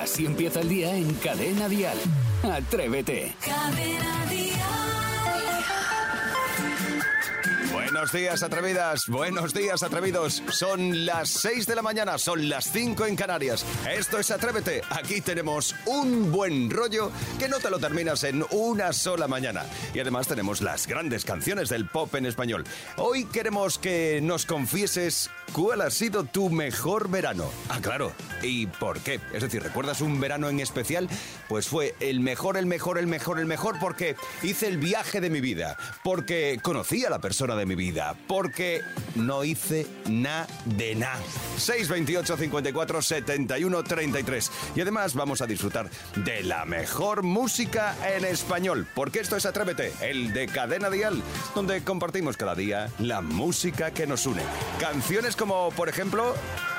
Así empieza el día en Cadena Dial. Atrévete. Cadena Buenos días, atrevidas. Buenos días, atrevidos. Son las 6 de la mañana, son las 5 en Canarias. Esto es Atrévete. Aquí tenemos un buen rollo que no te lo terminas en una sola mañana. Y además tenemos las grandes canciones del pop en español. Hoy queremos que nos confieses cuál ha sido tu mejor verano. Ah, claro. ¿Y por qué? Es decir, ¿recuerdas un verano en especial? Pues fue el mejor, el mejor, el mejor, el mejor porque hice el viaje de mi vida, porque conocí a la persona de mi vida porque no hice nada de nada. 628 54 71 33. Y además vamos a disfrutar de la mejor música en español, porque esto es Atrévete, el de Cadena Dial, donde compartimos cada día la música que nos une. Canciones como, por ejemplo,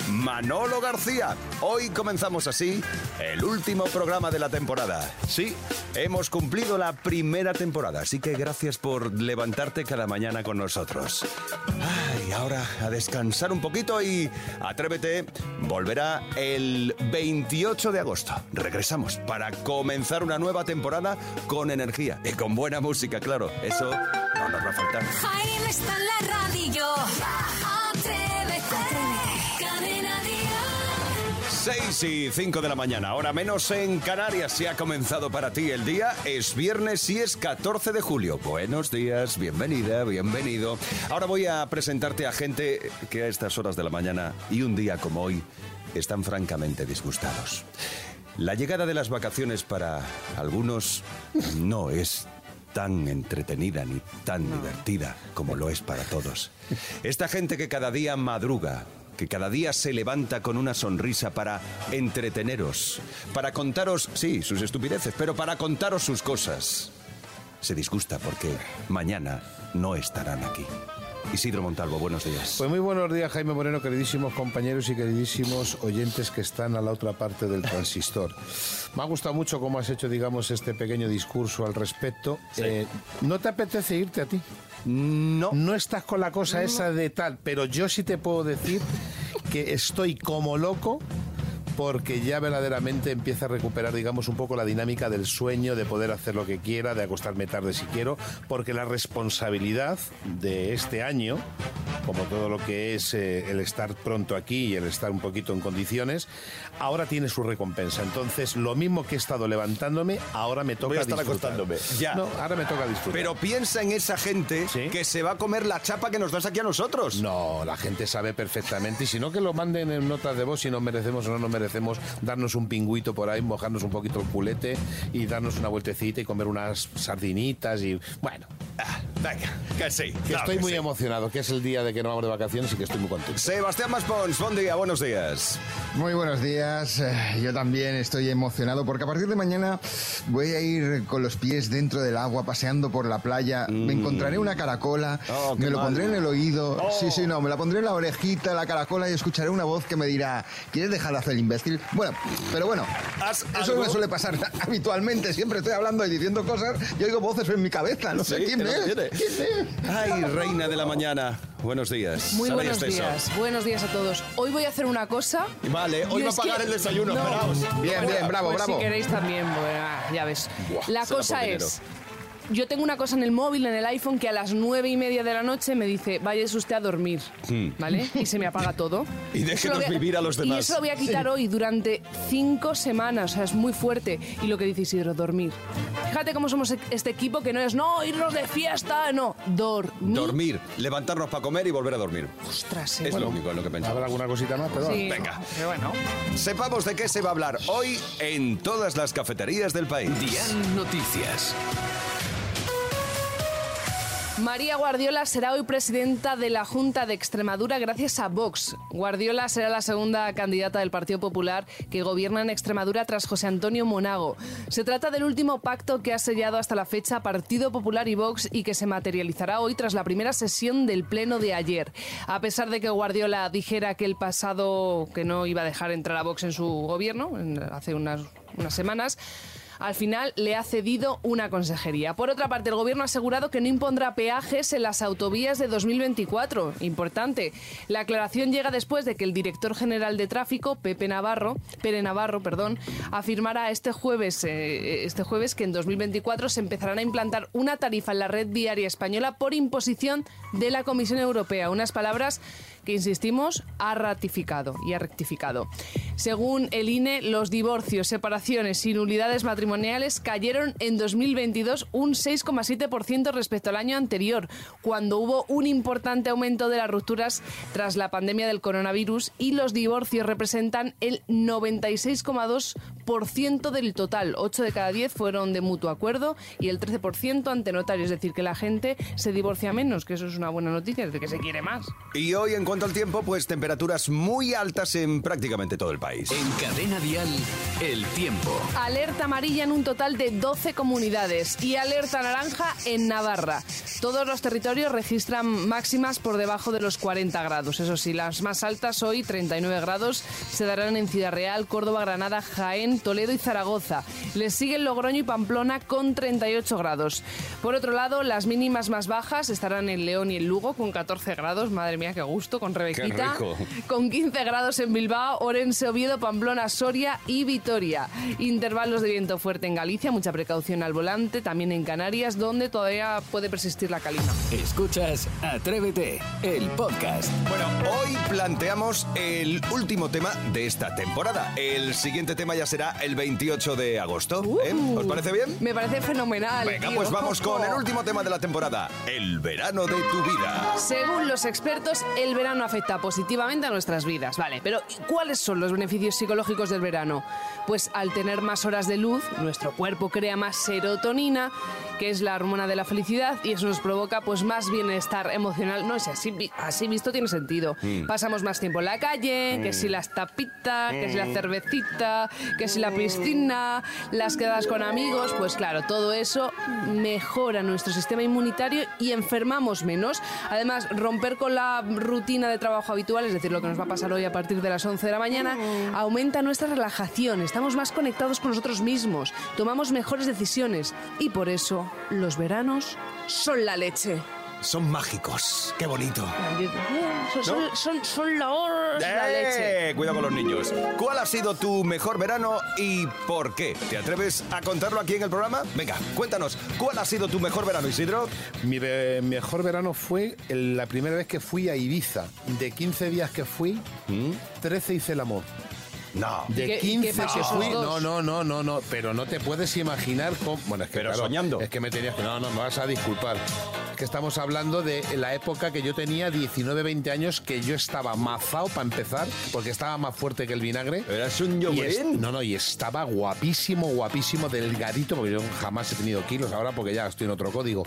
Manolo García. Hoy comenzamos así el último programa de la temporada. Sí, hemos cumplido la primera temporada, así que gracias por levantarte cada mañana con nosotros. Ay, ahora a descansar un poquito y Atrévete volverá el 28 de agosto. Regresamos para comenzar una nueva temporada con energía y con buena música, claro. Eso no nos va a faltar. Jaime está en la radio. 6 y 5 de la mañana, ahora menos en Canarias. Si ha comenzado para ti el día, es viernes y es 14 de julio. Buenos días, bienvenida, bienvenido. Ahora voy a presentarte a gente que a estas horas de la mañana y un día como hoy están francamente disgustados. La llegada de las vacaciones para algunos no es tan entretenida ni tan divertida como lo es para todos. Esta gente que cada día madruga, que cada día se levanta con una sonrisa para entreteneros, para contaros, sí, sus estupideces, pero para contaros sus cosas. Se disgusta porque mañana no estarán aquí. Isidro Montalvo, buenos días. Pues muy buenos días, Jaime Moreno, queridísimos compañeros y queridísimos oyentes que están a la otra parte del transistor. Me ha gustado mucho cómo has hecho, digamos, este pequeño discurso al respecto. Eh, ¿No te apetece irte a ti? No. No estás con la cosa esa de tal, pero yo sí te puedo decir que estoy como loco porque ya verdaderamente empieza a recuperar, digamos, un poco la dinámica del sueño, de poder hacer lo que quiera, de acostarme tarde si quiero, porque la responsabilidad de este año, como todo lo que es eh, el estar pronto aquí y el estar un poquito en condiciones, ahora tiene su recompensa. Entonces, lo mismo que he estado levantándome, ahora me toca Voy a estar disfrutar. acostándome. Ya. No, ahora me toca disfrutar. Pero piensa en esa gente Sí. que se va a comer la chapa que nos das aquí a nosotros. No, la gente sabe perfectamente. Y si no, que lo manden en notas de voz si nos merecemos o no nos merecemos darnos un pingüito por ahí, mojarnos un poquito el culete y darnos una vueltecita y comer unas sardinitas y bueno. Ah, venga, que sí. Que claro estoy que muy sí. emocionado, que es el día de que no vamos de vacaciones y que estoy muy contento. Sebastián Maspons, buen día, buenos días. Muy buenos días. Eh, Yo también estoy emocionado porque a partir de mañana voy a ir con los pies dentro del agua, paseando por la playa. Me encontraré una caracola, Mm. Oh, me lo mal. pondré en el oído. Oh. Sí, sí, no, me la pondré en la orejita, la caracola y escucharé una voz que me dirá, ¿quieres dejar de hacer el imbécil? Bueno, pero bueno, ¿Haz eso algo? me suele pasar habitualmente. Siempre estoy hablando y diciendo cosas y oigo voces en mi cabeza. No sé Sí, quién que no es. tiene. Ay, reina de la mañana. Buenos días. Muy ¿Sabías buenos días, buenos días a todos. Hoy voy a hacer una cosa. Vale, hoy va a que- pagar el desayuno, No. esperaos. Bien, bien, bravo, pues bravo. Si queréis también, bueno, ah, ya ves. Buah, la cosa es. Yo tengo una cosa en el móvil, en el iPhone, que a las nueve y media de la noche me dice, váyase usted a dormir, ¿vale? Y se me apaga todo. Hmm. Y déjenos voy vivir a los demás. Y eso lo voy a quitar hoy durante cinco semanas, o sea, es muy fuerte. Y lo que dice Isidro, dormir. Fíjate cómo somos este equipo que no es, no, irnos de fiesta, no, dormir. Dormir, levantarnos para comer y volver a dormir. Ostras, eh. Es lo único en lo que ¿Habrá pensamos. alguna cosita más? Perdón. Sí, Venga. pero bueno. Sepamos de qué se va a hablar hoy en todas las cafeterías del país. Dial Noticias. María Guardiola será hoy presidenta de la Junta de Extremadura gracias a Vox. Guardiola será la segunda candidata del Partido Popular que gobierna en Extremadura tras José Antonio Monago. Se trata del último pacto que ha sellado hasta la fecha Partido Popular y Vox y que se materializará hoy tras la primera sesión del Pleno de ayer. A pesar de que Guardiola dijera que el pasado que no iba a dejar entrar a Vox en su gobierno hace unas, unas semanas, al final le ha cedido una consejería. Por otra parte, el gobierno ha asegurado que no impondrá peajes en las autovías de 2024. Importante. La aclaración llega después de que el director general de tráfico, Pepe Navarro, Pere Navarro, perdón, afirmara este jueves, eh, este jueves que en 2024 se empezarán a implantar una tarifa en la red viaria española por imposición de la Comisión Europea. Unas palabras que, insistimos, ha ratificado y ha rectificado. Según el INE, los divorcios, separaciones y nulidades matrimoniales cayeron en 2022 un 6,7% respecto al año anterior, cuando hubo un importante aumento de las rupturas tras la pandemia del coronavirus y los divorcios representan el 96,2% del total. 8 de cada 10 fueron de mutuo acuerdo y el 13% ante notario, es decir, que la gente se divorcia menos, que eso es una buena noticia, es decir, que se quiere más. Y hoy, en cuanto al tiempo, pues temperaturas muy altas en prácticamente todo el país. En Cadena Dial, el tiempo. Alerta amarilla en un total de 12 comunidades y alerta naranja en Navarra. Todos los territorios registran máximas por debajo de los 40 grados. Eso sí, las más altas hoy, 39 grados, se darán en Ciudad Real, Córdoba, Granada, Jaén, Toledo y Zaragoza. Les siguen Logroño y Pamplona con 38 grados. Por otro lado, las mínimas más bajas estarán en León y en Lugo con 14 grados. Madre mía, qué gusto, con Rebequita. rico. Con 15 grados en Bilbao, Orense, Oviedo, Pamplona, Soria y Vitoria. Intervalos de viento fuerte en Galicia, mucha precaución al volante, también en Canarias, donde todavía puede persistir la calima. Escuchas Atrévete, el podcast. Bueno, hoy planteamos el último tema de esta temporada. El siguiente tema ya será el 28 de agosto. ¿eh? ¿Os parece bien? Me parece fenomenal. Venga, tío. pues vamos con el último tema de la temporada. El verano de tu vida. Según los expertos, el verano afecta positivamente a nuestras vidas. Vale, pero ¿cuáles son los beneficios psicológicos del verano? Pues al tener más horas de luz, nuestro cuerpo crea más serotonina, que es la hormona de la felicidad, y eso nos provoca pues más bienestar emocional. No sé, así, así visto tiene sentido. Pasamos más tiempo en la calle, que si las tapitas, que si la cervecita, que si la piscina, las quedadas con amigos, pues claro, todo eso mejora nuestro sistema inmunitario y enfermamos menos. Además, romper con la rutina de trabajo habitual, es decir, lo que nos va a pasar hoy a partir de las 11 de la mañana, aumenta nuestra relajación, estamos más conectados con nosotros mismos, tomamos mejores decisiones. Y por eso los veranos son la leche. Son mágicos. Qué bonito. Son, son- son- son la, la leche. Eh, Cuidado con los niños. ¿Cuál ha sido tu mejor verano y por qué? ¿Te atreves a contarlo aquí en el programa? Venga, cuéntanos. ¿Cuál ha sido tu mejor verano, Isidro? Mi mejor verano fue el- la primera vez que fui a Ibiza. De 15 días que fui, 13 hice el amor. No. De ¿Y qué- y 15 qué pasó que esos fui, dos? no, no, no, no, no, pero no te puedes imaginar cómo, bueno, es que Pero claro, soñando. es que me tenías que, no, no, me vas a disculpar. Que estamos hablando de la época que yo tenía 19, 20 años, que yo estaba mazao para empezar, porque estaba más fuerte que el vinagre. Eras un yogurín. no, no, y estaba guapísimo, guapísimo, delgadito, porque yo jamás he tenido kilos ahora porque ya estoy en otro código.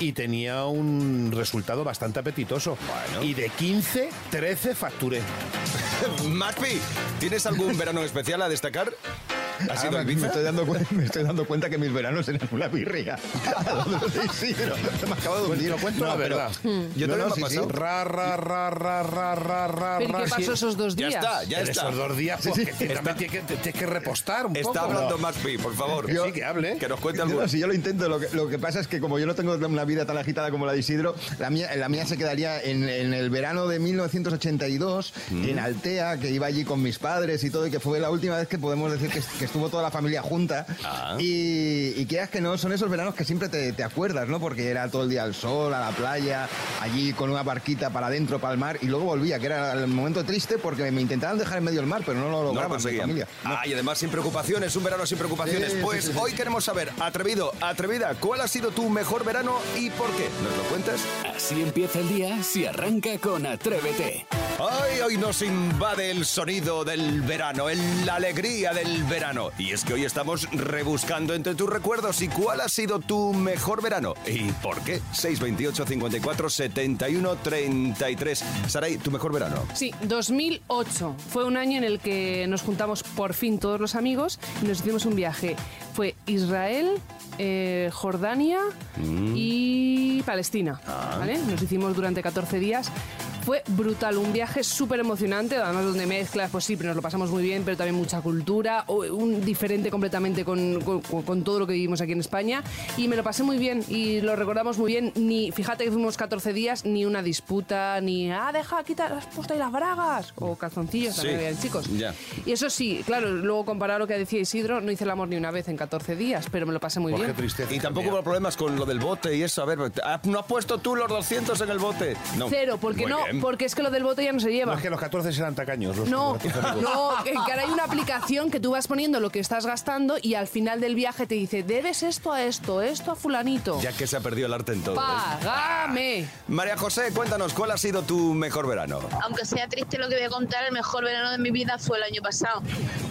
Y tenía un resultado bastante apetitoso. Bueno. Y de 15, 13 facturé. Maspi, ¿tienes algún verano especial a destacar? ¿Ha sido Ahora el me, Ibiza? estoy dando, cuen- me estoy dando cuenta que mis veranos eran una birria. sí, pero me acabo de hundir. Lo cuento la pero- verdad. Yo No, también no, me ha sí, sí. pasado. Ra, ra, ra, ra, ra, ra, ra, ¿Pero qué sí. pasó esos dos Ya días? está, ya en está. esos dos días, Sí, porque sí. tú también tienes que, te- tienes que repostar un poco. Está hablando ¿no? Maspi, por favor. Yo- Sí, que hable. Que nos cuente No, algo. no, si yo lo intento, lo que, lo que pasa es que como yo no tengo una vida tan agitada como la de Isidro, la mía, la mía se quedaría en, en el verano de 1982, Mm. en Altea, que iba allí con mis padres y todo, y que fue la última vez que podemos decir que, que estuvo toda la familia junta. Ah. Y, y quieras que no, son esos veranos que siempre te, te acuerdas, ¿no? Porque era todo el día al sol, a la playa, allí con una barquita para adentro, para el mar, y luego volvía, que era el momento triste porque me intentaban dejar en medio del mar, pero no lo No lo lograban mi conseguían. familia. Ah, y además sin preocupaciones, un verano sin preocupaciones. Sí, pues sí, sí. hoy queremos saber, atrevido, atrevida, ¿cuál ha sido tu mejor verano y por qué? ¿Nos lo cuentas? Así empieza el día si arranca con Atrévete. Ay, hoy nos invade el sonido del verano, el- la alegría del verano. Y es que hoy estamos rebuscando entre tus recuerdos y cuál ha sido tu mejor verano y por qué. 628 54 71 33. Saray, tu mejor verano. Sí, 2008 fue un año en el que nos juntamos por fin todos los amigos y nos hicimos un viaje. Fue Israel, eh, Jordania y Palestina. ¿vale? Nos hicimos durante 14 días. Fue brutal, un viaje súper emocionante, además donde mezclas, pues sí, pero nos lo pasamos muy bien, pero también mucha cultura, o- un diferente completamente con, con- con todo lo que vivimos aquí en España. Y me lo pasé muy bien y lo recordamos muy bien. Ni, fíjate que fuimos 14 días, ni una disputa, ni, ah, deja, quita, has puesto ahí las bragas, o calzoncillos, también Sí, habían chicos. ya. Y eso sí, claro, luego comparado a lo que decía Isidro, no hice el amor ni una vez en 14 días, pero me lo pasé muy Pues qué bien. tristeza. Y tampoco hubo problemas con lo del bote y eso. A ver, ¿ah, ¿no has puesto tú los 200 en el bote? No. Cero, porque Muy no, bien. Porque es que lo del bote ya no se lleva. No es que los 14 serán tacaños. Los No, 14 amigos. no, que ahora hay una aplicación que tú vas poniendo lo que estás gastando y al final del viaje te dice, debes esto a esto, esto a fulanito. Ya que se ha perdido el arte en todo. ¿eh? Págame. María José, cuéntanos, ¿cuál ha sido tu mejor verano? Aunque sea triste lo que voy a contar, el mejor verano de mi vida fue el año pasado,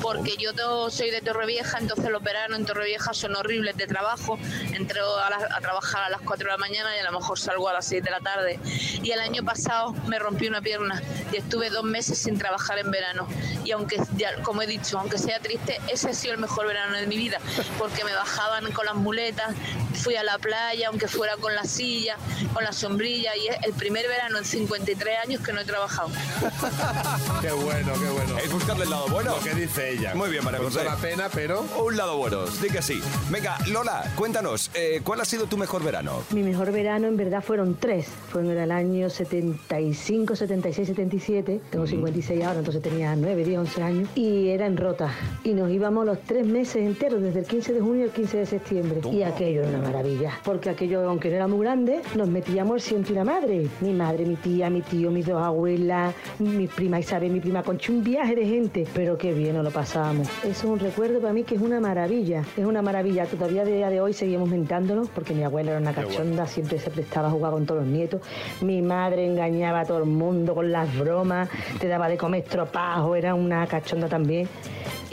porque yo to- soy de Torrevieja, entonces los veranos en Torrevieja son horribles de trabajo. Entro a, la- a trabajar a las 4 de la mañana y a lo mejor salgo a las 6 de la tarde. Y el año pasado me rompí una pierna y estuve dos meses sin trabajar en verano. Y aunque, ya, como he dicho, aunque sea triste, ese ha sido el mejor verano de mi vida, porque me bajaban con las muletas, fui a la playa, aunque fuera con la silla, con la sombrilla, y es el primer verano en 53 años que no he trabajado. Qué bueno, qué bueno. Es buscarle el lado bueno. Lo que dice ella. Muy bien, María José. la pena, pero... Un lado bueno, sí que sí. Venga, Lola, cuéntanos, eh, ¿cuál ha sido tu mejor verano? Mi mejor verano en verdad fueron tres. Fueron en el año 75, 76, 77. Tengo 56 ahora, entonces tenía 9, 10, 11 años. Y era en Rota. Y nos íbamos los tres meses enteros, desde el 15 de junio al 15 de septiembre. Y aquello era una maravilla. Porque aquello, aunque no era muy grande, nos metíamos y la madre. Mi madre, mi tía, mi tío, mis dos abuelas, mi prima Isabel, mi prima Concha. Un viaje de gente. Pero qué bien nos lo pasábamos. Eso es un recuerdo para mí que es una maravilla. Es una maravilla. Todavía de día de hoy seguimos mentándolo porque mi abuela era una cachonda, siempre se prestaba a jugar con todos los nietos. Mi madre engañaba a todo el mundo con las bromas, te daba de comer estropajo, era una cachonda también.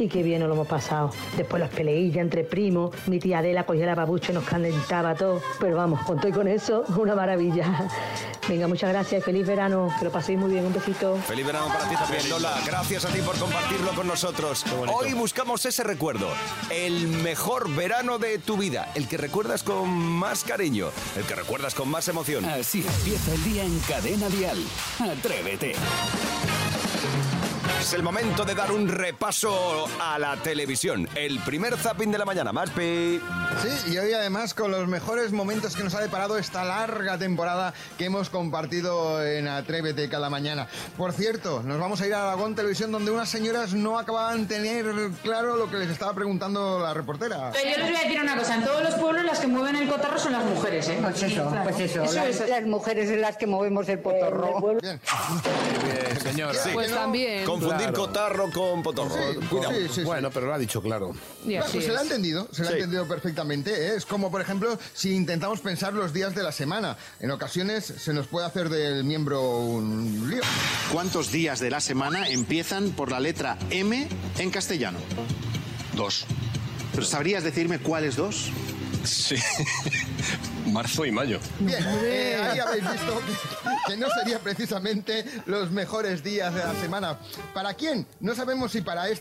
Y qué bien nos lo hemos pasado. Después las peleillas entre primos, mi tía Adela cogía la babucha y nos calentaba todo. Pero vamos, con todo y con eso, una maravilla. Venga, muchas gracias y feliz verano. Que lo paséis muy bien. Un besito. Feliz verano para ti también, Lola. Gracias a ti por compartirlo con nosotros. Hoy buscamos ese recuerdo, el mejor verano de tu vida, el que recuerdas con más cariño, el que recuerdas con más emoción. Así empieza el día en Cadena Dial. Atrévete. Es el momento de dar un repaso a la televisión. El primer zapping de la mañana, Maspi. Sí, y hoy además con los mejores momentos que nos ha deparado esta larga temporada que hemos compartido en Atrévete cada mañana. Por cierto, nos vamos a ir a Aragón Televisión donde unas señoras no acababan de tener claro lo que les estaba preguntando la reportera. Pero yo les voy a decir una cosa, en todos los pueblos las que mueven el cotarro son las mujeres, ¿eh? Pues eso, pues eso. Eso las, es. las mujeres son las que movemos el potorro. Bien. Bien, señora. Sí. Pues no- también. Confundir Claro. cotarro con potorro. Sí, Cuidado. sí, sí, sí. Bueno, pero lo ha dicho claro. Así pues se la ha entendido, se la ha entendido perfectamente. ¿eh? Es como, por ejemplo, si intentamos pensar los días de la semana. En ocasiones se nos puede hacer del miembro un lío. ¿Cuántos días de la semana empiezan por la letra M en castellano? Dos. ¿Pero sabrías decirme cuáles dos? Sí. Marzo y mayo. Bien, eh, ahí habéis visto que, no sería precisamente los mejores días de la semana. ¿Para quién? No sabemos si para eh,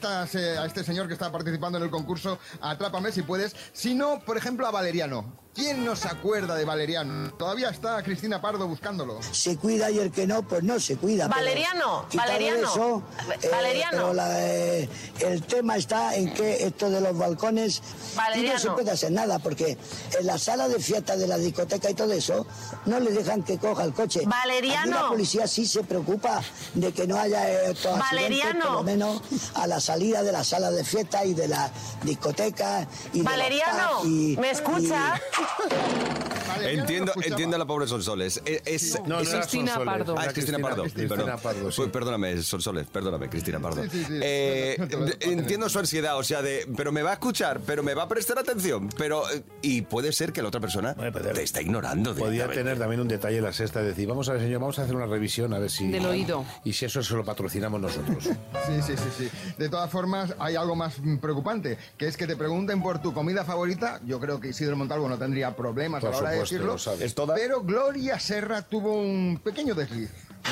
este señor que está participando en el concurso Atrápame si puedes, sino, por ejemplo, a Valeriano. ¿Quién no se acuerda de Valeriano? Todavía está Cristina Pardo buscándolo. Se cuida y el que no, pues no se cuida. Valeriano, Valeriano, eso, eh, Valeriano. pero la, eh, el tema está en que esto de los balcones y no Valeriano. se puede hacer nada porque en la sala de fiesta de la discoteca y todo eso no le dejan que coja el coche. Valeriano. Aquí la policía sí se preocupa de que no haya eh, estos accidentes, Valeriano. por lo menos a la salida de la sala de fiesta y de la discoteca y de los Valeriano, y- ¿me escucha? ハハハハ! Entiendo, escuchaba. entiendo a la pobre Sonsoles. Es, es- No, no es- era Cristina Sonsoles, Pardo. Ah, es Cristina Pardo. Cristina perdón. Pardo, sí. Pues perdóname, Sonsoles, perdóname, Cristina Pardo. Sí, sí. Eh, No no entiendo su ansiedad, o sea, de, pero me va a escuchar, pero me va a prestar atención, pero eh, y puede ser que la otra persona Bueno, pero- te está ignorando. Podía tener también un detalle la sexta, decir, vamos a ver, señor, vamos a hacer una revisión a ver si... Del oído. Y si eso se lo patrocinamos nosotros. Sí, sí, sí, sí. De todas formas, hay algo más preocupante, que es que te pregunten por tu comida favorita. Yo creo que Isidro Montalvo no tendría problemas Por a la hora decirlo. lo sabe. ¿Es toda? Pero Gloria Serra tuvo un pequeño desliz.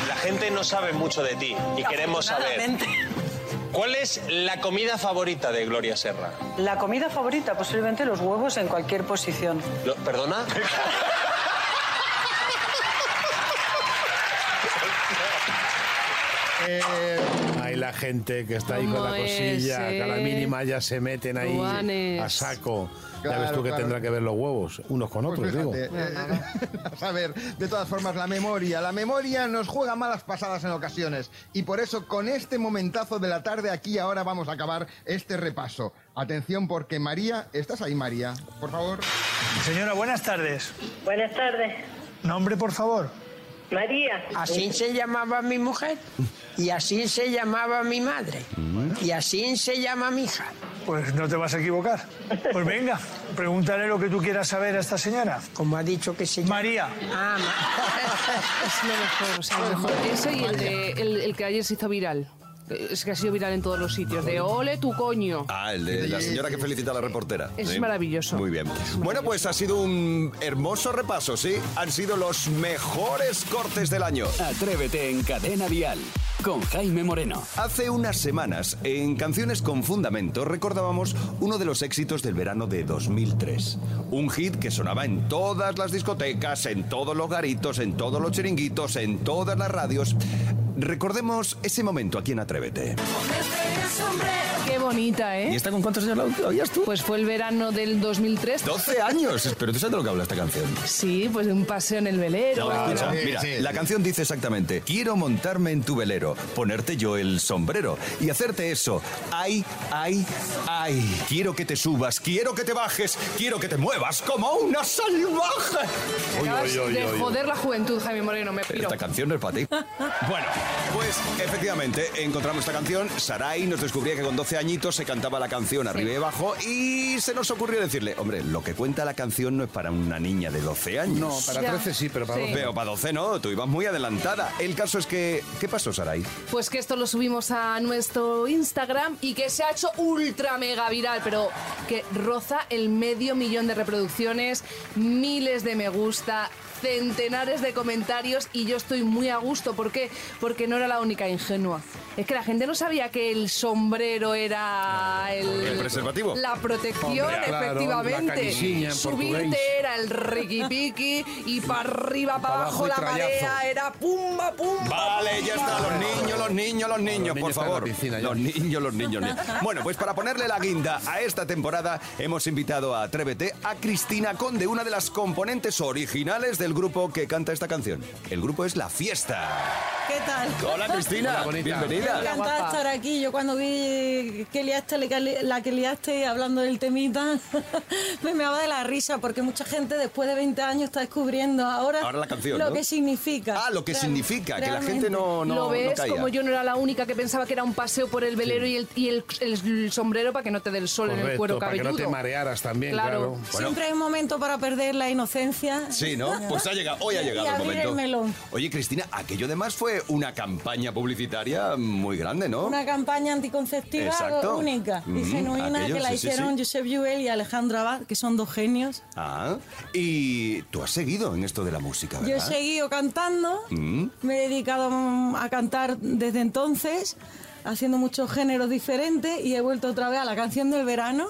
La gente no sabe mucho de ti y queremos saber. ¿Cuál es la comida favorita de Gloria Serra? La comida favorita, posiblemente los huevos en cualquier posición. Lo- ¿Perdona? Hay la gente que está ahí con la ¿Cómo cosilla, es, que a la eh? mínima ya se meten ahí Juanes. a saco. ya Claro, ves tú que claro. tendrá que ver los huevos, unos con Pues otros, digo. eh, a ver, de todas formas, la memoria. La memoria nos juega malas pasadas en ocasiones. Y por eso, con este momentazo de la tarde, aquí ahora vamos a acabar este repaso. Atención, porque María, ¿estás ahí, María? Por favor. Señora, buenas tardes. Buenas tardes. Nombre, por favor. María. Así se llamaba mi mujer y así se llamaba mi madre y así se llama mi hija. Pues no te vas a equivocar. Pues venga, pregúntale lo que tú quieras saber a esta señora. Como ha dicho que se llama. María. Ah, Es lo mejor, o sea, lo mejor. Eso y el, de, el, el que ayer se hizo viral. Es que ha sido viral en todos los sitios. De ole tu coño. Ah, el de la señora que felicita a la reportera. Es maravilloso. Muy bien. Bueno, pues ha sido un hermoso repaso, ¿sí? Han sido los mejores cortes del año. Atrévete en Cadena Dial con Jaime Moreno. Hace unas semanas, en Canciones con Fundamento, recordábamos uno de los éxitos del verano de 2003. Un hit que sonaba en todas las discotecas, en todos los garitos, en todos los chiringuitos, en todas las radios. Recordemos ese momento aquí en Atrévete. Qué bonita, ¿eh? ¿Y esta con cuántos años la oías tú? Pues fue el verano del 2003. 12 años. Pero tú sabes de lo que habla esta canción. Sí, pues de un paseo en el velero. No, escucha, mira, la canción dice exactamente, quiero montarme en tu velero, ponerte yo el sombrero y hacerte eso. Ay, ay, ay. Quiero que te subas, quiero que te bajes, quiero que te muevas como una salvaje. Acabas de joder la juventud, Jaime Moreno, me piro. Esta canción no es para ti. Bueno, pues efectivamente encontramos esta canción. Sarai nos descubría que con 12 añitos se cantaba la canción arriba y abajo y se nos ocurrió decirle, hombre, lo que cuenta la canción no es para una niña de 12 años. No, para Ya. 13 sí, pero para Sí. 12 Pero para 12 no, tú ibas muy adelantada. El caso es que, ¿qué pasó, Sarai? Pues que esto lo subimos a nuestro Instagram y que se ha hecho ultra mega viral, pero que roza el medio millón de reproducciones, miles de me gusta, centenares de comentarios y yo estoy muy a gusto. ¿Por qué? Porque no era la única ingenua. Es que la gente no sabía que el sombrero era el... ¿El preservativo? La protección, Hombre, efectivamente. Subirte era el riqui y para arriba, para Pa' abajo, la marea era pumba, pumba. Vale, ya está, los niños, los niños, los niños, por niños favor. piscina los niños, los niños. Bueno, pues para ponerle la guinda a esta temporada, hemos invitado a Atrévete a Cristina Conde, una de las componentes originales del grupo que canta esta canción. El grupo es La Fiesta. ¿Qué tal? Hola, Cristina. Hola. Bienvenida. Encantada de estar aquí. Yo cuando vi que liaste, la que liaste hablando del temita, me meaba de la risa porque mucha gente después de 20 años está descubriendo ahora, Ahora la canción, lo ¿no? que significa. Ah, lo que significa, que la gente no, no, lo no ves caía. como yo no era la única que pensaba que era un paseo por el velero y, el, y el, el sombrero para que no te dé el sol en el Correcto, cuero para que cabelludo. no te marearas también, Claro. claro. Bueno. Siempre hay un momento para perder la inocencia. Sí, ¿no? Pues ha llegado, hoy ha llegado el momento. el melón. Oye, Cristina, aquello además fue una campaña publicitaria muy grande, ¿no? Una campaña anticonceptiva Exacto. única y Mm, genuina aquello, que la sí, sí, hicieron sí. Josep Lluel y Alejandro Abad, que son dos genios. Ah, y tú has seguido en esto de la música, ¿verdad? Yo he seguido cantando, Mm. me he dedicado a cantar desde entonces, haciendo muchos géneros diferentes y he vuelto otra vez a la canción del verano.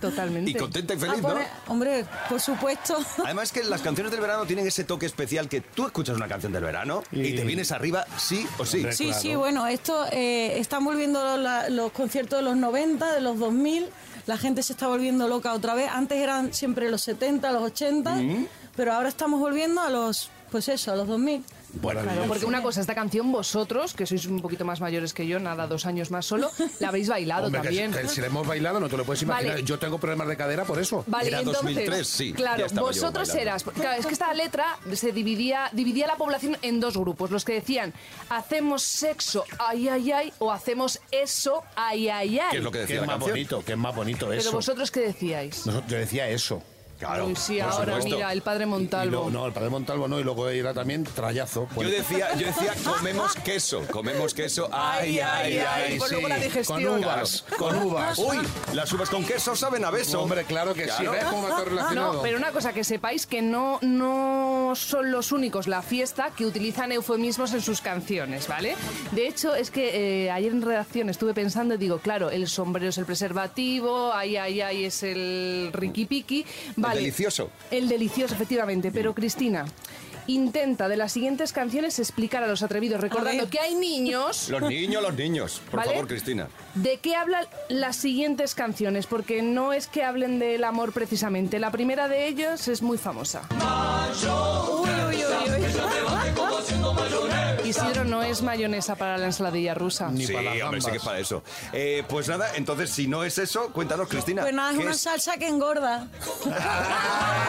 Totalmente. Y contenta y feliz, ¿no? poner- Hombre, por supuesto. Además que las canciones del verano tienen ese toque especial que tú escuchas una canción del verano y, te vienes arriba sí o sí. Sí, sí, bueno, esto eh, están volviendo la- los conciertos de los 90, de los 2000. La gente se está volviendo loca otra vez. Antes eran siempre los 70, los 80, Mm. pero ahora estamos volviendo a los, pues eso, a los 2000. Bueno, Claro, porque una cosa, esta canción vosotros, que sois un poquito más mayores que yo, nada, dos años más solo, la habéis bailado Hombre, que también. si- que si la hemos bailado no te lo puedes imaginar. Vale. Yo tengo problemas de cadera por eso. Vale, entonces, claro, vosotros eras, claro, es que esta letra se dividía, dividía la población en dos grupos, los que decían hacemos sexo, ay, ay, ay, o hacemos eso, ay, ay, ay. ¿Qué es lo que decía Que es la más canción? bonito, que es más bonito Pero eso. vosotros qué decíais. Nosotros- yo decía eso. Claro. Uy, sí, por ahora supuesto. mira, el padre Y Montalvo. luego- no, el padre Montalvo no, y luego era también trayazo. pues. Yo decía, yo decía, comemos queso, comemos queso, ay, ay, ay, pues luego la digestión. Con uvas, con uvas. Uy, las uvas con queso saben a beso. Hombre, claro que sí, ¿ves cómo va todo relacionado? No, pero una cosa, que sepáis que no, no son los únicos la fiesta que utilizan eufemismos en sus canciones, ¿vale? De hecho, es que eh, ayer en redacción estuve pensando y digo, claro, el sombrero es el preservativo, ay, ay, ay, es el riqui piqui. Vale. delicioso. El delicioso, efectivamente. Pero, Cristina, intenta de las siguientes canciones explicar a los atrevidos, recordando que hay niños. Los niños, los niños. Por ¿Vale? favor, Cristina. ¿De qué hablan las siguientes canciones? Porque no es que hablen del amor precisamente. La primera de ellos es muy famosa. Uy, uy, uy, uy. Isidro no es mayonesa para la ensaladilla rusa. Ni sí, para las hombre, sí que es para eso. Eh, pues nada, entonces, si no es eso, cuéntanos, Cristina. Pues nada, es ¿qué una es? salsa que engorda.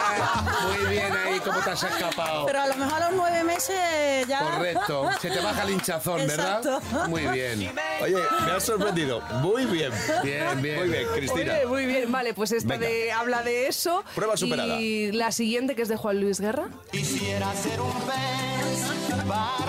Muy bien ahí, cómo te has escapado. Pero a lo mejor a los nueve meses ya. Correcto. Se te baja el hinchazón, ¿verdad? Exacto. Muy bien. Oye, me has sorprendido. Muy bien. Bien, bien. Muy bien, Cristina. Muy bien, muy bien. Vale, pues esta Venga. de, habla de eso. Prueba superada. Y la siguiente, que es de Juan Luis Guerra. Quisiera ser un pez para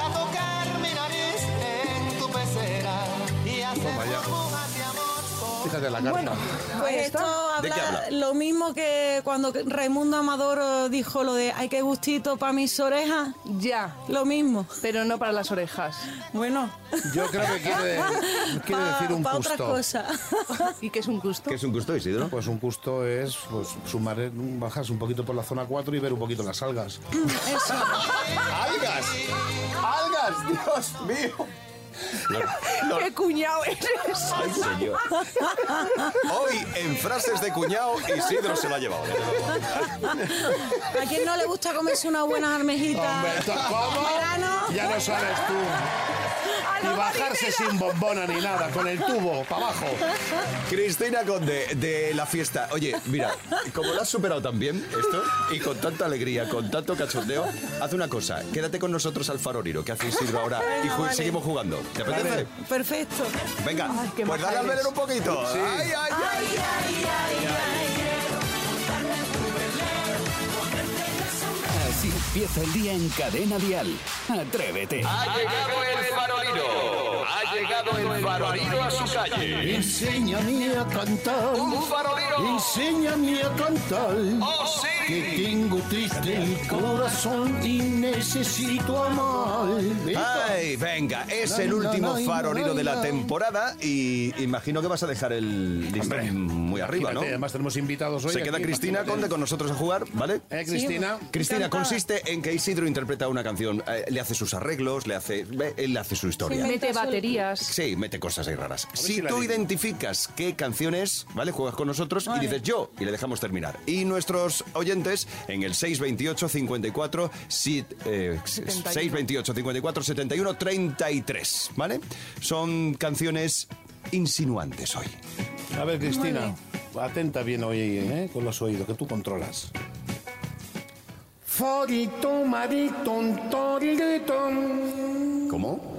Fíjate la carta. Bueno, Pues esto. ¿De habla habla? lo mismo que cuando Raimundo Amador eh, dijo lo de hay que gustito para mis orejas. Ya, Lo mismo. pero no para las orejas. Bueno. Yo creo que quiere, quiere decir un otra cosa. ¿Y qué es un gusto? ¿Qué es un gusto, Isidro? Pues un gusto es pues, sumar, bajarse un poquito por la zona 4 y ver un poquito las algas. Eso. ¡Algas! ¡Algas! ¡Dios mío! Los- ¡Qué cuñado eres! ¡Ay, señor! Hoy, en frases de cuñado, Isidro se lo ha llevado. ¿A quién no le gusta comerse unas buenas almejitas? Hombre, ¿esto cómo? verano? Ya lo sabes tú. Y bajarse sin bombona ni nada, con el tubo para abajo. Cristina Conde, de la fiesta. Oye, mira, como lo has superado tan bien esto, y con tanta alegría, con tanto cachondeo, haz una cosa. Quédate con nosotros al faroriro, que hace Isidro ahora, y Venga, ju- vale. seguimos jugando. ¿Te apetece? Perfecto. Venga, qué pues maja dale al eres. veneno un poquito. ¡Ay, ay, ay! Así empieza el día en Cadena Dial. Atrévete. Ha llegado el farolino. Farolino a su calle. Enséñame a cantar. Un farolino. Enséñame a cantar. ¡Oh, sí! Que tengo triste el corazón y necesito amar. Ay, venga, es el último farolino de la temporada y imagino que vas a dejar el listón muy arriba, ¿no? Además tenemos invitados hoy. Se queda aquí, Cristina imagínate. Conde con nosotros a jugar, ¿vale? ¿Eh, Cristina? Cristina, Encantada. consiste en que Isidro interpreta una canción, eh, le hace sus arreglos, le hace, ve, él le hace su historia. Sí, Mete baterías. Sí, mete cosas ahí raras. Si tú identificas qué canción es, ¿vale? Juegas con nosotros y dices yo y le dejamos terminar. Y nuestros oyentes en el 628 54 si- eh, 628 54 71 33, ¿vale? Son canciones insinuantes hoy. A ver, Cristina, atenta bien hoy ¿eh? con los oídos, que tú controlas. ¿Cómo?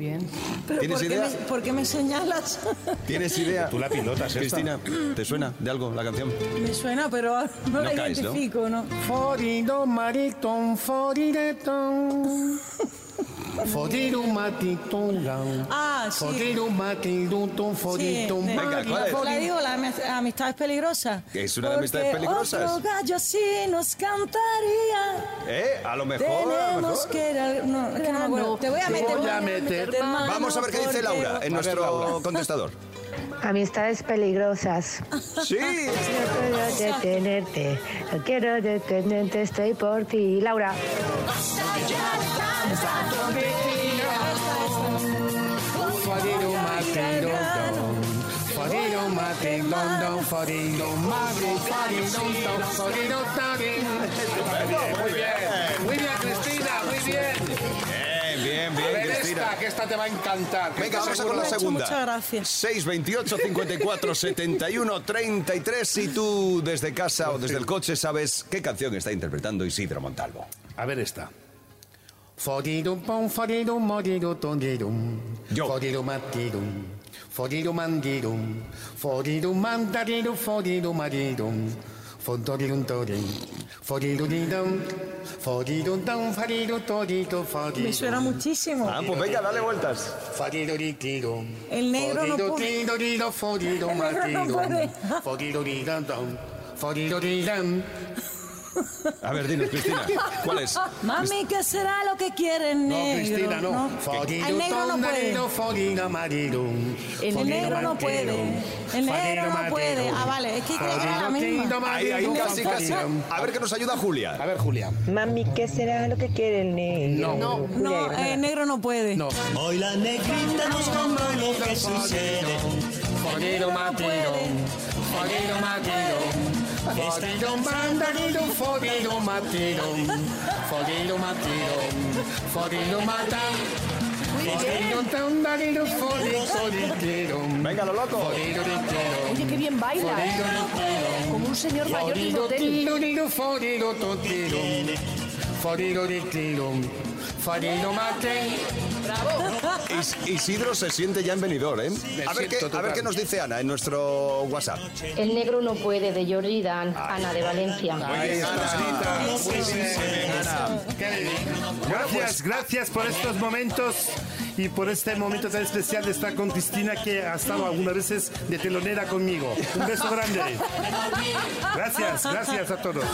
bien. Pero ¿Tienes ¿por qué idea? me- ¿Por qué me señalas? ¿Tienes idea? Tú la pilotas esta. Cristina, ¿te suena de algo la canción? me suena, pero no, No la identifico, ¿no? Forito mariton forireton. Forito matiton gan. Ah, sí. Forito matiton Sí, forito de- Venga, ¿cuál es? La digo, la ami- amistad es peligrosa. Es una de las amistades Porque peligrosas. Otro gallo así nos cantaría. ¿Eh? A lo mejor, a lo Tenemos mejor. que ir al- No, es que no me acuerdo. Te voy a Te meter. voy a meter. mano Vamos a ver qué dice porque- Laura en nuestro contestador. Amistades peligrosas. Sí. No quiero detenerte, no quiero detenerte, estoy por ti. Laura. Bien, bien, A ver Cristina. esta, que esta te va a encantar. Venga, vamos a Me con la segunda. Muchas gracias. 628 54 71 33 si tú desde casa o desde el coche sabes qué canción está interpretando Isidro Montalvo. A ver esta. Forirum pom forirum morirum tongirum. Yo. Me suena muchísimo. Ah, pues venga, dale vueltas. El negro no puede. El negro no puede. A ver, dinos, Cristina, ¿cuál es? Mami, ¿qué será lo que quiere el No, negro? Cristina, no. El negro no puede. El negro no puede. El negro no puede. Ah, vale, es que era la misma. Ahí, ahí, casi, casi. A ver que nos ayuda Julia. A ver, Julia. Mami, ¿qué será lo que quiere el negro? No, no, el negro no puede. No. Hoy la negrita nos contó lo que sucede. Foguero matero, foguero matero, foguero matero, foguero matero, foguero matero, foguero mata. Foguero tandarido, foguero solitero. Venga, lo loco. Oye, qué bien baila. litero. Como un señor mayor de hotel. tindorido, Is- Isidro se siente ya en venidor, ¿eh? A ver, qué, siento a ver total. qué nos dice Ana en nuestro WhatsApp. El negro no puede, de Jordi Dan, Ana de Valencia. Muy bien, Ana. Gracias, gracias por estos momentos y por este momento tan especial de estar con Cristina que ha estado algunas veces de telonera conmigo. Un beso grande. Gracias, gracias a todos.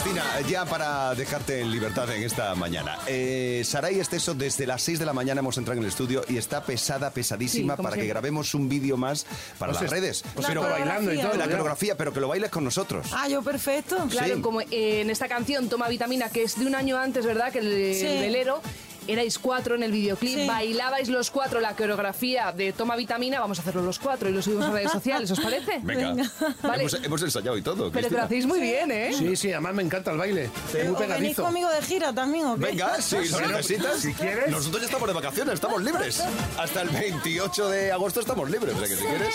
Cristina, ya para dejarte en libertad en esta mañana. Eh, Saray Esteso, desde las 6 de la mañana hemos entrado en el estudio y está pesada, pesadísima Sí, para que grabemos un vídeo más para Pues las es- redes. pues pero bailando y todo, La coreografía, pero que lo bailes con nosotros. Ah, yo perfecto. Claro, Sí. como eh, en esta canción Toma Vitamina, que es de un año antes, ¿verdad? Que el, el Sí. velero. Erais cuatro en el videoclip, Sí. bailabais los cuatro la coreografía de Toma Vitamina, vamos a hacerlo los cuatro y lo subimos a redes sociales, ¿os parece? Venga. Vale. Hemos, hemos ensayado y todo. Pero te lo hacéis muy bien, ¿eh? Sí, sí, además me encanta el baile. Es muy ¿O venís pegadizo. conmigo de gira también o qué? Venga, si lo necesitas. si quieres. Nosotros ya estamos de vacaciones, estamos libres. Hasta el 28 de agosto estamos libres, o sea que si quieres.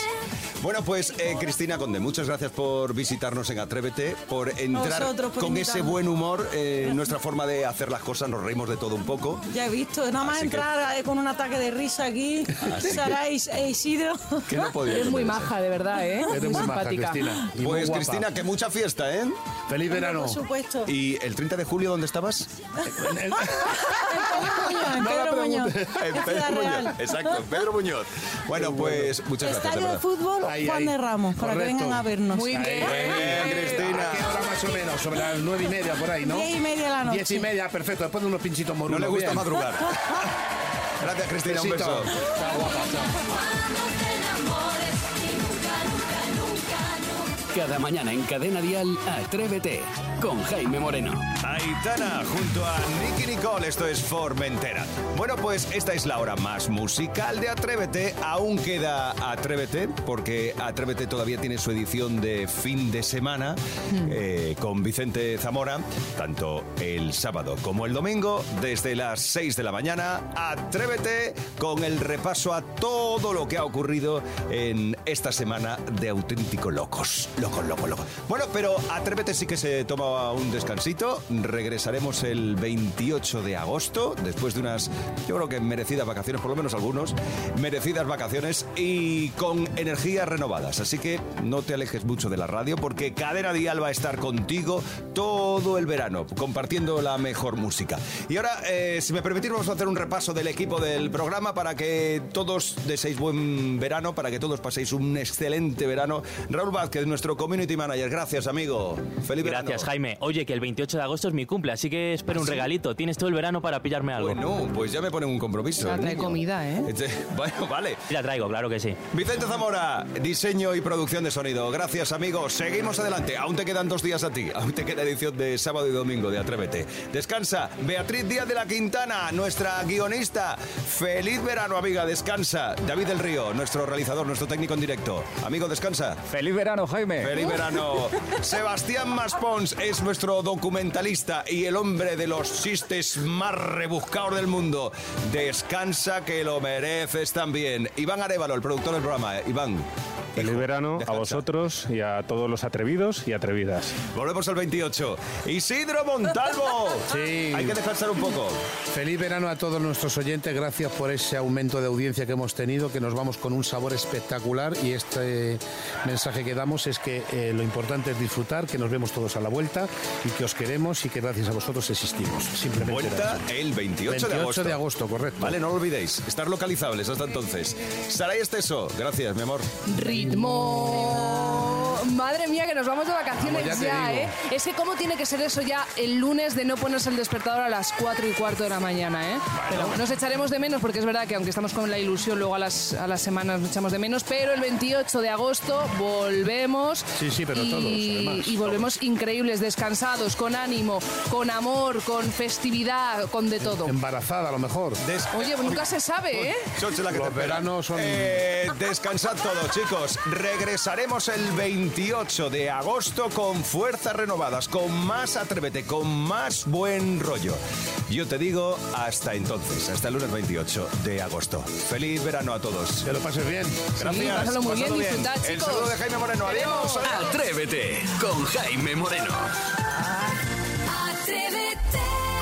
Bueno, pues eh, Cristina Conde, muchas gracias por visitarnos en Atrévete, por entrar Vosotros por con ese buen humor eh, en nuestra forma de hacer las cosas, nos reímos de todo un poco. Ya he visto, nada más Así que- entrar eh, con un ataque de risa aquí, Sara y e Isidro. Que no podía Es muy maja, de verdad, ¿eh? Eres muy maja, simpática. Cristina. y muy Pues guapa. Cristina, que mucha fiesta, ¿eh? Feliz verano. Por supuesto. ¿Y el 30 de julio dónde estabas? En Pedro Muñoz. En Pedro Muñoz. Exacto, Pedro Muñoz. Bueno, pues muchas gracias. Estadio de fútbol Juan de Ramos, para que vengan a vernos. Muy bien. Muy bien, Cristina. ¿A qué hora más o menos? Sobre las nueve y media por ahí, ¿no? Diez y media de la noche. Diez y media, perfecto. Después de unos pinchitos morunos. No le gusta bien. madrugar. Gracias, Cristina. Un Besito. beso. Chao, guapa, chao. Cada mañana en Cadena Dial, Atrévete con Jaime Moreno. Aitana junto a Nicky Nicole, esto es Formentera. Bueno, pues esta es la hora más musical de Atrévete. Aún queda Atrévete, porque Atrévete todavía tiene su edición de fin de semana eh, con Vicente Zamora, tanto el sábado como el domingo, desde las 6 de la mañana. Atrévete con el repaso a todo lo que ha ocurrido en esta semana de auténtico locos. Locos, locos, locos. Bueno, pero Atrévete sí que se toma un descansito. Regresaremos el 28 de agosto, después de unas, yo creo que merecidas vacaciones, por lo menos algunos, merecidas vacaciones y con energías renovadas. Así que no te alejes mucho de la radio porque Cadena Dial va a estar contigo todo el verano, compartiendo la mejor música. Y ahora, eh, si me permitís, vamos a hacer un repaso del equipo del programa para que todos deseéis buen verano, para que todos paséis un excelente verano. Raúl Vázquez, nuestro community manager. Gracias, amigo. Feliz verano. Gracias, Jaime. Oye, que el 28 de agosto es mi cumple, así que espero un ¿Ah, sí? regalito. Tienes todo el verano para pillarme algo. Bueno, pues ya me ponen un compromiso. Ya trae niño. comida, ¿eh? Este- Bueno, vale. La traigo, claro que sí. Vicente Zamora, diseño y producción de sonido. Gracias, amigos. Seguimos adelante. Aún te quedan dos días a ti. Aún te queda edición de sábado y domingo de Atrévete. Descansa. Beatriz Díaz de la Quintana, nuestra guionista. Feliz verano, amiga. Descansa. David del Río, nuestro realizador, nuestro técnico en directo. Amigo, descansa. Feliz verano, Jaime. Feliz verano. Sebastián Maspons es nuestro documentalista y el hombre de los chistes más rebuscados del mundo. Descansa que lo mereces también. Iván Arevalo, el productor del programa. Iván. Feliz verano a vosotros y a todos los atrevidos y atrevidas. Volvemos al 28. Isidro Montalvo. Sí. Hay que descansar un poco. Feliz verano a todos nuestros oyentes. Gracias por ese aumento de audiencia que hemos tenido, que nos vamos con un sabor espectacular. Y este mensaje que damos es que eh, lo importante es disfrutar, que nos vemos todos a la vuelta y que os queremos y que gracias a vosotros existimos. Simplemente Vuelta el 28, 28 de agosto. de agosto, correcto. Vale, no lo olvidéis. Estar localizables hasta entonces. Saray Esteso, gracias, mi amor. need more. Madre mía, que nos vamos de vacaciones Vamos, ya. ¿eh? Es que cómo tiene que ser eso ya el lunes de no ponerse el despertador a las 4 y cuarto de la mañana, ¿eh? Pero nos echaremos de menos porque es verdad que aunque estamos con la ilusión, luego a las, a las semanas nos echamos de menos, pero el 28 de agosto volvemos. Sí, sí, pero y, todos, además. y volvemos increíbles, descansados, con ánimo, con amor, con festividad, con de todo. Embarazada, a lo mejor. Oye, pues nunca se sabe, ¿eh? Los veranos son- Eh, descansad todos, chicos. Regresaremos el 28 de agosto con fuerzas renovadas, con más atrévete, con más buen rollo. Yo te digo hasta entonces, hasta el lunes 28 de agosto. Feliz verano a todos. Que lo pases bien. Gracias. pásalo muy bien, Pasadlo disfrutad, El saludo de Jaime Moreno. Adiós. Atrévete con Jaime Moreno. Atrévete.